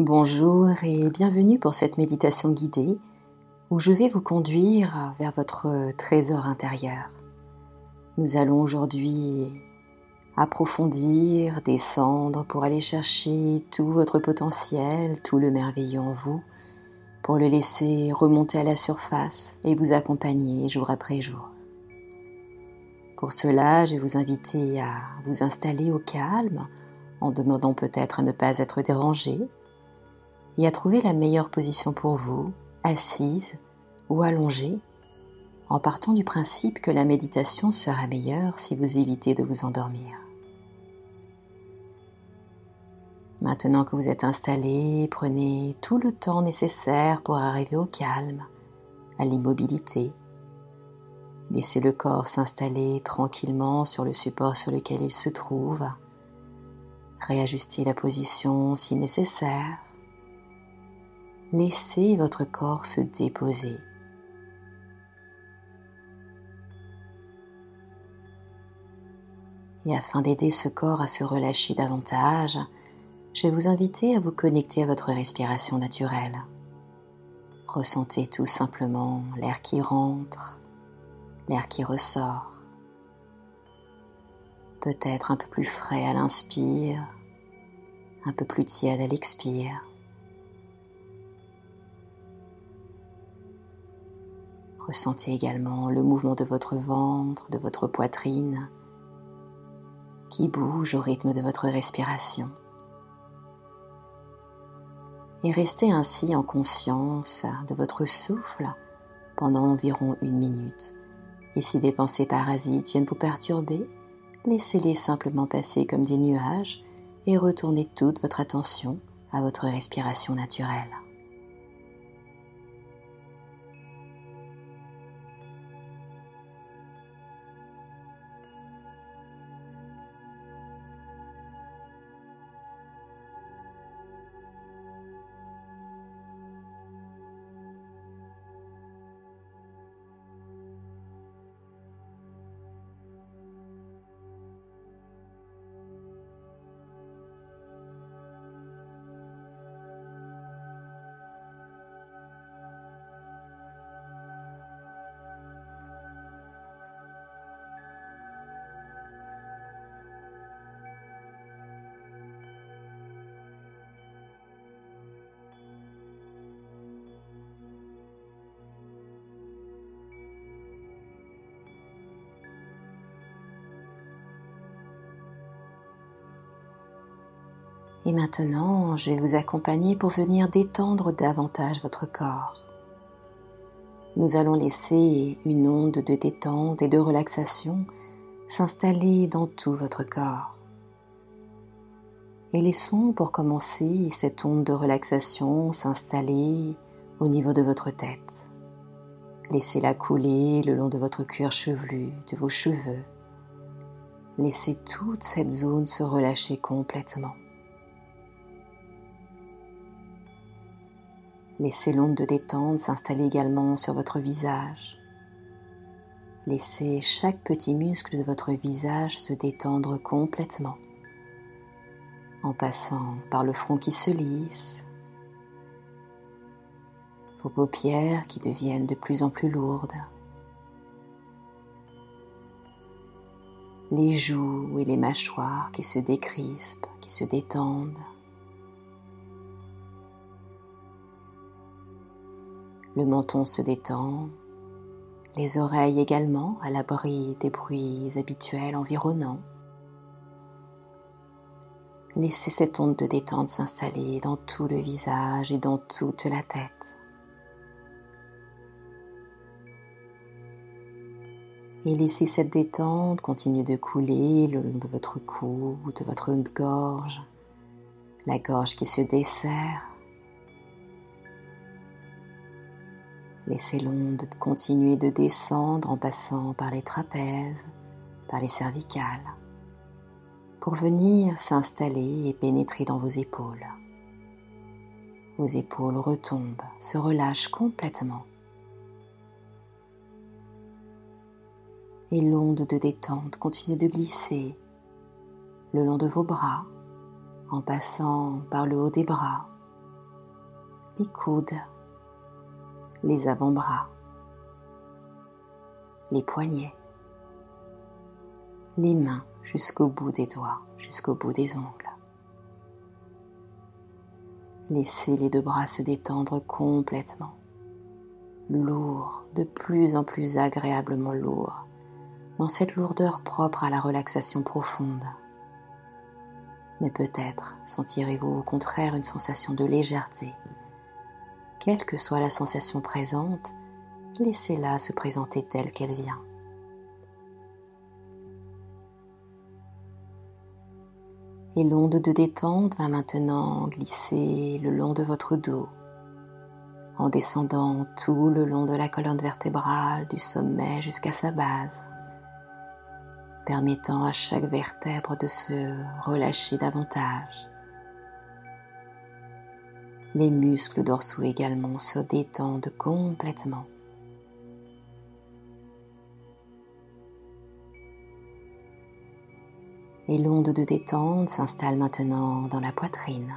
Bonjour et bienvenue pour cette méditation guidée où je vais vous conduire vers votre trésor intérieur. Nous allons aujourd'hui approfondir, descendre pour aller chercher tout votre potentiel, tout le merveilleux en vous, pour le laisser remonter à la surface et vous accompagner jour après jour. Pour cela, je vais vous inviter à vous installer au calme en demandant peut-être à ne pas être dérangé et à trouver la meilleure position pour vous, assise ou allongée, en partant du principe que la méditation sera meilleure si vous évitez de vous endormir. Maintenant que vous êtes installé, prenez tout le temps nécessaire pour arriver au calme, à l'immobilité. Laissez le corps s'installer tranquillement sur le support sur lequel il se trouve. Réajustez la position si nécessaire. Laissez votre corps se déposer. Et afin d'aider ce corps à se relâcher davantage, je vais vous inviter à vous connecter à votre respiration naturelle. Ressentez tout simplement l'air qui rentre, l'air qui ressort. Peut-être un peu plus frais à l'inspire, un peu plus tiède à l'expire. Ressentez également le mouvement de votre ventre, de votre poitrine, qui bouge au rythme de votre respiration et restez ainsi en conscience de votre souffle pendant environ une minute. Et si des pensées parasites viennent vous perturber, laissez-les simplement passer comme des nuages et retournez toute votre attention à votre respiration naturelle. Et maintenant, je vais vous accompagner pour venir détendre davantage votre corps. Nous allons laisser une onde de détente et de relaxation s'installer dans tout votre corps. Et laissons pour commencer cette onde de relaxation s'installer au niveau de votre tête. Laissez-la couler le long de votre cuir chevelu, de vos cheveux. Laissez toute cette zone se relâcher complètement. Laissez l'onde de détente s'installer également sur votre visage. Laissez chaque petit muscle de votre visage se détendre complètement en passant par le front qui se lisse, vos paupières qui deviennent de plus en plus lourdes, les joues et les mâchoires qui se décrispent, qui se détendent, Le menton se détend, les oreilles également à l'abri des bruits habituels environnants. Laissez cette onde de détente s'installer dans tout le visage et dans toute la tête. Et laissez cette détente continuer de couler le long de votre cou, de votre gorge, la gorge qui se desserre, Laissez l'onde continuer de descendre en passant par les trapèzes, par les cervicales, pour venir s'installer et pénétrer dans vos épaules. Vos épaules retombent, se relâchent complètement. Et l'onde de détente continue de glisser le long de vos bras, en passant par le haut des bras, les coudes, les avant-bras, les poignets, les mains jusqu'au bout des doigts, jusqu'au bout des ongles. Laissez les deux bras se détendre complètement, lourd, de plus en plus agréablement lourd, dans cette lourdeur propre à la relaxation profonde. Mais peut-être sentirez-vous au contraire une sensation de légèreté. Quelle que soit la sensation présente, laissez-la se présenter telle qu'elle vient. Et l'onde de détente va maintenant glisser le long de votre dos, en descendant tout le long de la colonne vertébrale du sommet jusqu'à sa base, permettant à chaque vertèbre de se relâcher davantage. Les muscles dorsaux également se détendent complètement. et l'onde de détente s'installe maintenant dans la poitrine.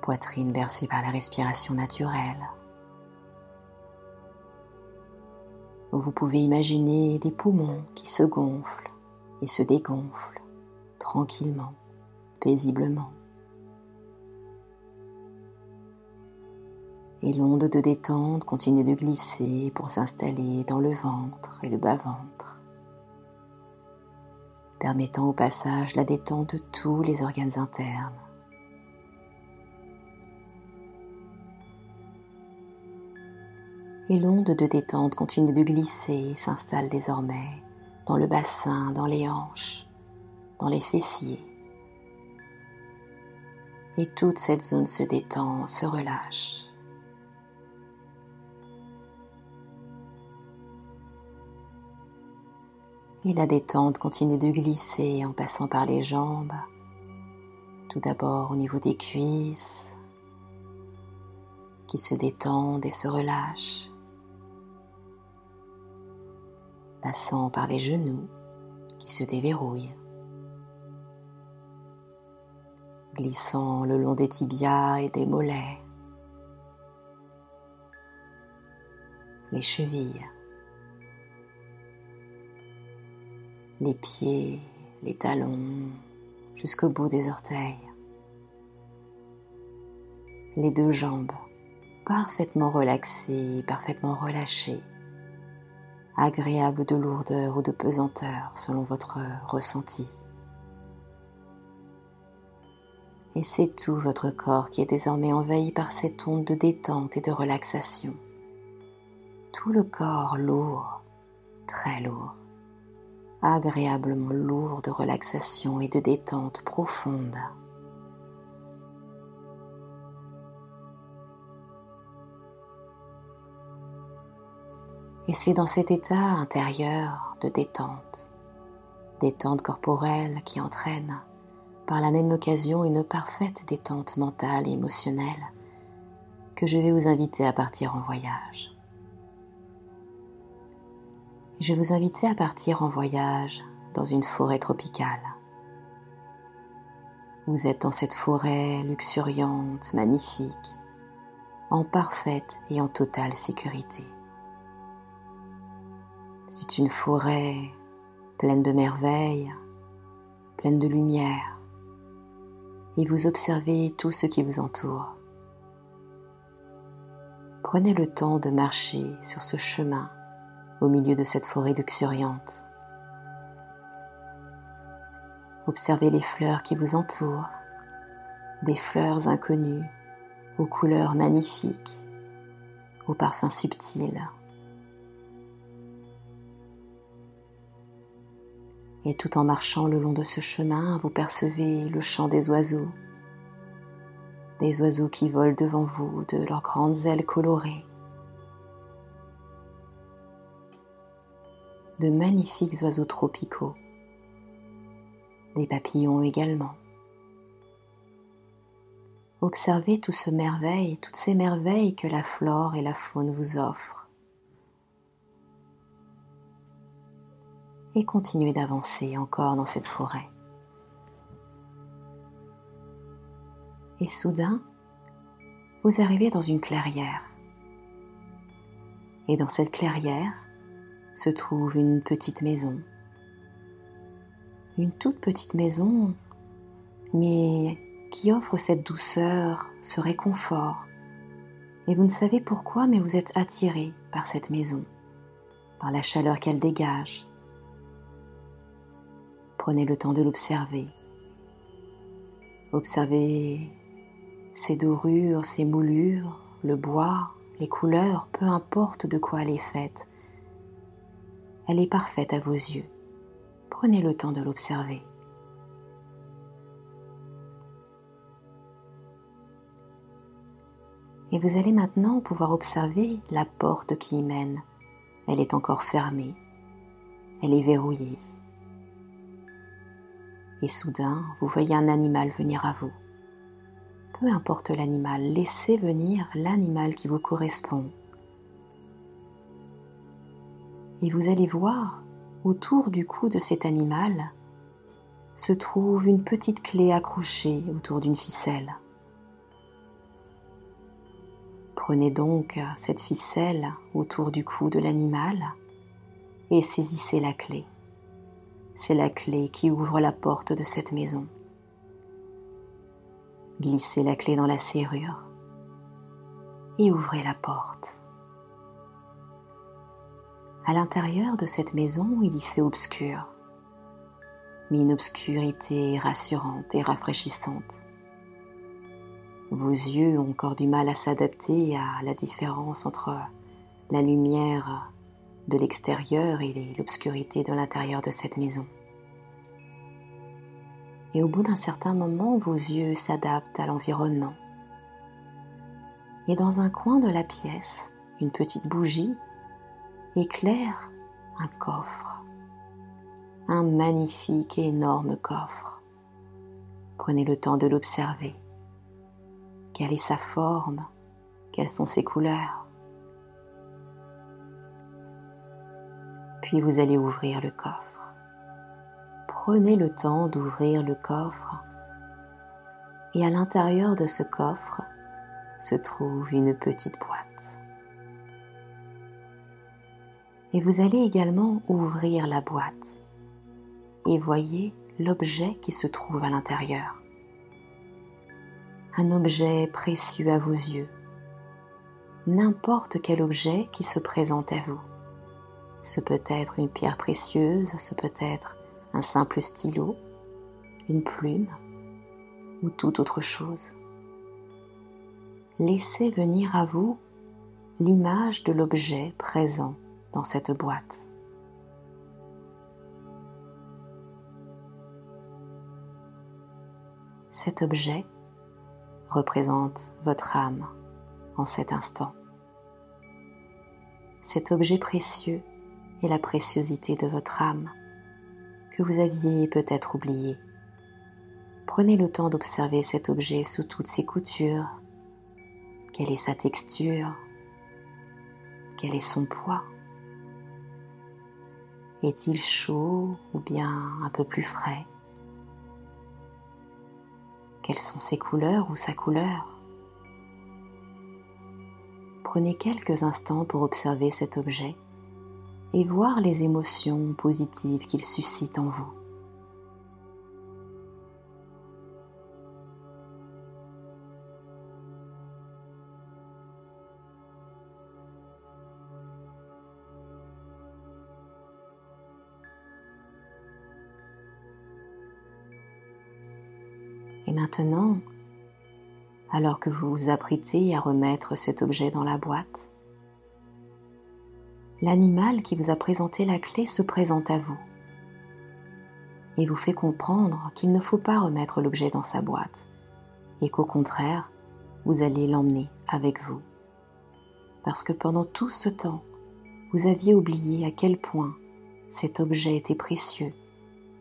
Poitrine bercée par la respiration naturelle. Vous pouvez imaginer les poumons qui se gonflent et se dégonflent tranquillement, paisiblement. Et l'onde de détente continue de glisser pour s'installer dans le ventre et le bas-ventre permettant au passage la détente de tous les organes internes. Et l'onde de détente continue de glisser et s'installe désormais dans le bassin, dans les hanches, dans les fessiers. Et toute cette zone se détend, se relâche. Et la détente continue de glisser en passant par les jambes. Tout d'abord au niveau des cuisses qui se détendent et se relâchent. Passant par les genoux qui se déverrouillent. Glissant le long des tibias et des mollets. Les chevilles les pieds, les talons, jusqu'au bout des orteils. Les deux jambes, parfaitement relaxées, parfaitement relâchées, agréables de lourdeur ou de pesanteur selon votre ressenti. Et c'est tout votre corps qui est désormais envahi par cette onde de détente et de relaxation. Tout le corps lourd, très lourd agréablement lourd de relaxation et de détente profonde. Et c'est dans cet état intérieur de détente, détente corporelle qui entraîne par la même occasion une parfaite détente mentale et émotionnelle que je vais vous inviter à partir en voyage je vous inviter à partir en voyage dans une forêt tropicale. Vous êtes dans cette forêt luxuriante, magnifique, en parfaite et en totale sécurité. C'est une forêt pleine de merveilles, pleine de lumière, et vous observez tout ce qui vous entoure. Prenez le temps de marcher sur ce chemin au milieu de cette forêt luxuriante. Observez les fleurs qui vous entourent, des fleurs inconnues, aux couleurs magnifiques, aux parfums subtils. Et tout en marchant le long de ce chemin, vous percevez le chant des oiseaux, des oiseaux qui volent devant vous de leurs grandes ailes colorées de magnifiques oiseaux tropicaux, des papillons également. Observez tout ce merveille, toutes ces merveilles que la flore et la faune vous offrent. Et continuez d'avancer encore dans cette forêt. Et soudain, vous arrivez dans une clairière. Et dans cette clairière se trouve une petite maison. Une toute petite maison, mais qui offre cette douceur, ce réconfort. Et vous ne savez pourquoi, mais vous êtes attiré par cette maison, par la chaleur qu'elle dégage. Prenez le temps de l'observer. Observez ses dorures, ses moulures, le bois, les couleurs, peu importe de quoi elle est faite. Elle est parfaite à vos yeux. Prenez le temps de l'observer. Et vous allez maintenant pouvoir observer la porte qui y mène. Elle est encore fermée. Elle est verrouillée. Et soudain, vous voyez un animal venir à vous peu importe l'animal, laissez venir l'animal qui vous correspond. Et vous allez voir, autour du cou de cet animal, se trouve une petite clé accrochée autour d'une ficelle. Prenez donc cette ficelle autour du cou de l'animal et saisissez la clé. C'est la clé qui ouvre la porte de cette maison. Glissez la clé dans la serrure et ouvrez la porte. À l'intérieur de cette maison, il y fait obscur, mais une obscurité rassurante et rafraîchissante. Vos yeux ont encore du mal à s'adapter à la différence entre la lumière de l'extérieur et l'obscurité de l'intérieur de cette maison et au bout d'un certain moment, vos yeux s'adaptent à l'environnement. Et dans un coin de la pièce, une petite bougie éclaire un coffre, un magnifique et énorme coffre. Prenez le temps de l'observer. Quelle est sa forme? Quelles sont ses couleurs? Puis vous allez ouvrir le coffre prenez le temps d'ouvrir le coffre et à l'intérieur de ce coffre se trouve une petite boîte. Et vous allez également ouvrir la boîte et voyez l'objet qui se trouve à l'intérieur. Un objet précieux à vos yeux. N'importe quel objet qui se présente à vous. Ce peut être une pierre précieuse, ce peut être un simple stylo, une plume ou toute autre chose. Laissez venir à vous l'image de l'objet présent dans cette boîte. Cet objet représente votre âme en cet instant. Cet objet précieux est la préciosité de votre âme que vous aviez peut-être oublié. Prenez le temps d'observer cet objet sous toutes ses coutures. Quelle est sa texture? Quel est son poids? Est-il chaud ou bien un peu plus frais? Quelles sont ses couleurs ou sa couleur? Prenez quelques instants pour observer cet objet et voir les émotions positives qu'il suscite en vous. Maintenant, alors que vous vous apprêtez à remettre cet objet dans la boîte, l'animal qui vous a présenté la clé se présente à vous et vous fait comprendre qu'il ne faut pas remettre l'objet dans sa boîte et qu'au contraire, vous allez l'emmener avec vous. Parce que pendant tout ce temps, vous aviez oublié à quel point cet objet était précieux,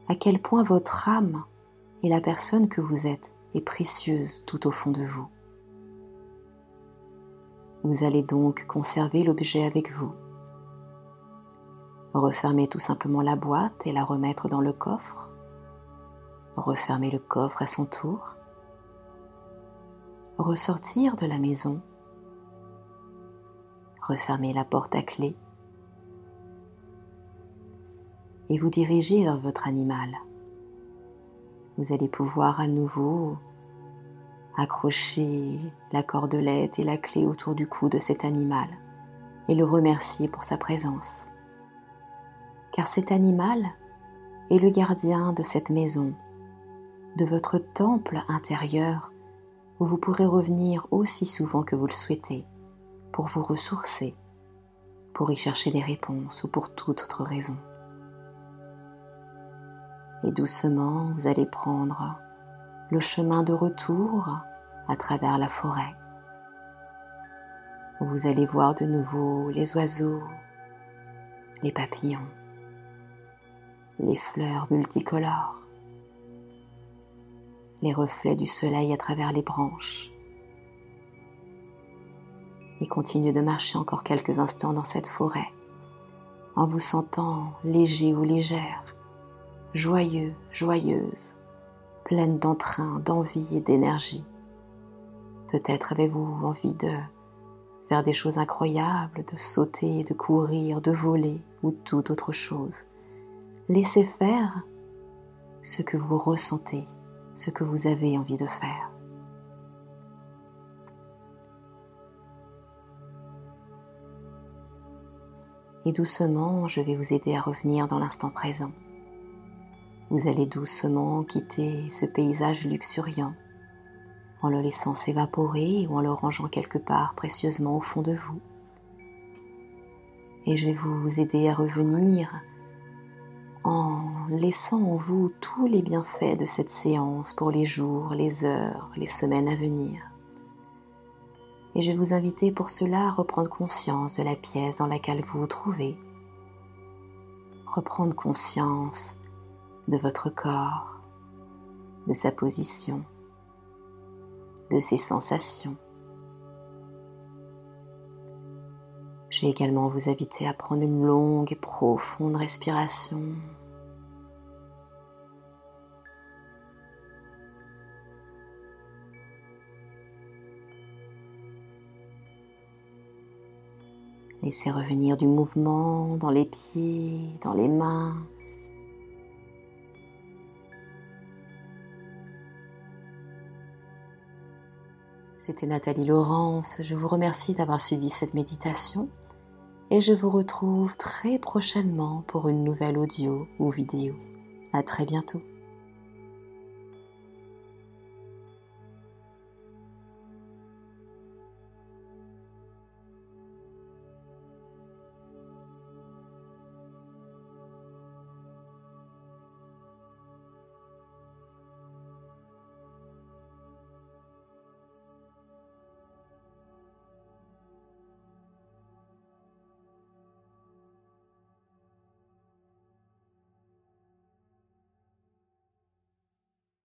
à quel point votre âme et la personne que vous êtes est précieuse tout au fond de vous. Vous allez donc conserver l'objet avec vous Refermer tout simplement la boîte et la remettre dans le coffre. Refermer le coffre à son tour. ressortir de la maison, refermer la porte à clé et vous diriger vers votre animal. Vous allez pouvoir à nouveau accrocher la cordelette et la clé autour du cou de cet animal et le remercier pour sa présence. Car cet animal est le gardien de cette maison, de votre temple intérieur où vous pourrez revenir aussi souvent que vous le souhaitez pour vous ressourcer, pour y chercher des réponses ou pour toute autre raison. Et doucement, vous allez prendre le chemin de retour à travers la forêt. Vous allez voir de nouveau les oiseaux, les papillons, les fleurs multicolores, les reflets du soleil à travers les branches. Et continuez de marcher encore quelques instants dans cette forêt en vous sentant léger ou légère, joyeux, joyeuse, pleine d'entrain, d'envie et d'énergie. Peut-être avez-vous envie de faire des choses incroyables, de sauter, de courir, de voler ou toute autre chose. Laissez faire ce que vous ressentez, ce que vous avez envie de faire. Et doucement, je vais vous aider à revenir dans l'instant présent. Vous allez doucement quitter ce paysage luxuriant en le laissant s'évaporer ou en le rangeant quelque part précieusement au fond de vous. Et je vais vous aider à revenir en laissant en vous tous les bienfaits de cette séance pour les jours, les heures, les semaines à venir. Et je vais vous inviter pour cela à reprendre conscience de la pièce dans laquelle vous vous trouvez. Reprendre conscience de votre corps, de sa position, de ses sensations. Je vais également vous inviter à prendre une longue et profonde respiration. Laissez revenir du mouvement dans les pieds, dans les mains, C'était Nathalie Laurence. Je vous remercie d'avoir suivi cette méditation et je vous retrouve très prochainement pour une nouvelle audio ou vidéo. À très bientôt.